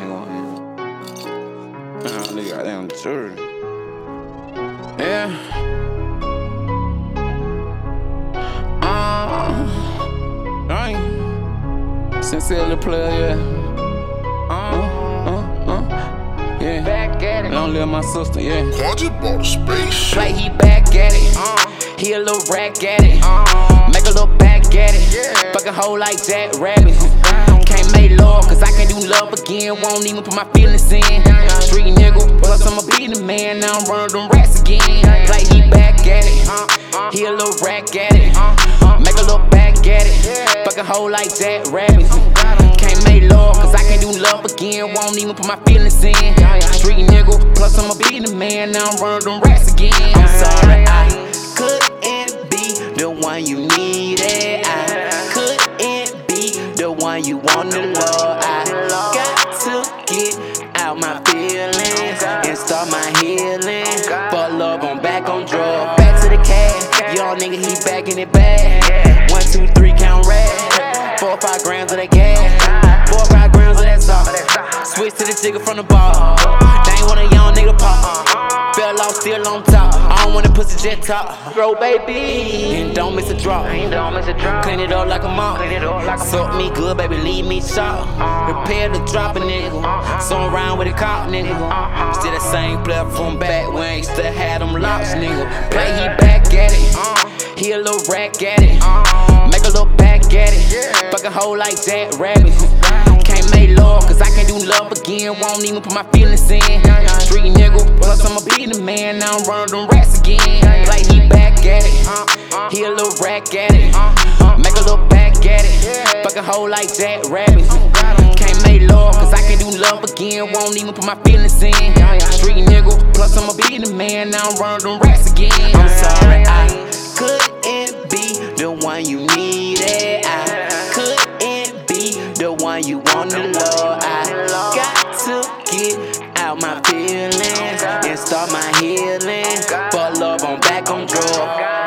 hang on. Oh, they got down. Yeah. Uh, dang. Sincerely, player, yeah. Uh, uh, uh, yeah. Back at it. Long live my sister, yeah. Quantum bought a space. Play, he back at it. Uh, he a little rakk addict. Uh, Make a little back at it. Yeah. Fucking hoe like Jack Rabbit. Can't make love, cause I can't do love again. Won't even put my feelings in. Street nigga, plus be the man. Now I'm running them rats again. Play, he back at it. He a little rakk addict. Make a little back at it. Fuck a hoe like Jack Rabbit. Can't make love, cause I can't do love again. Won't even put my feelings in. Street nigga, plus be the man. Now I'm running them rats again. I'm sorry, I couldn't be the one you needed. Healing. For love, I'm back on drugs. Back to the cash. Young nigga, he back in it bad. One, two, three, count red. Four or five grams of that gas. Four or five grams of that sauce. Switch to the jigger from the ball. They ain't want a young nigga pop. Uh-huh. Fell off, still on top. I don't want to pussy jet top. Bro, baby. And don't miss a drop. Don't miss a drop. Clean it up like a mop. Clean it up like a Suck me good, baby, leave me shot. Prepare uh-huh. to drop a nigga. Uh-huh. So I'm around with a cop, nigga. Uh-huh. Still the same player from back when used to have them locks, nigga. Play, he back at it. He a little rakk addict. Make a little back at it. Fuck a hoe like Jack Rabbit. Can't make love, cause I can't do love again. Won't even put my feelings in. Plus I'ma be the man. Now I'm running them rats again. Play, he back at it. He a little rakk addict. Make a little back at it. Fucking hoe like Jack Rabbit. Can't make love, cause I can't do love again. Won't even put my feelings in. Street nigga, plus I'ma be the man. Now I'm running them rats again. I'm sorry, I couldn't be the one you needed. I couldn't be the one you wanted, Lord. Out my feelings and start my healing. For love, I'm back on drugs.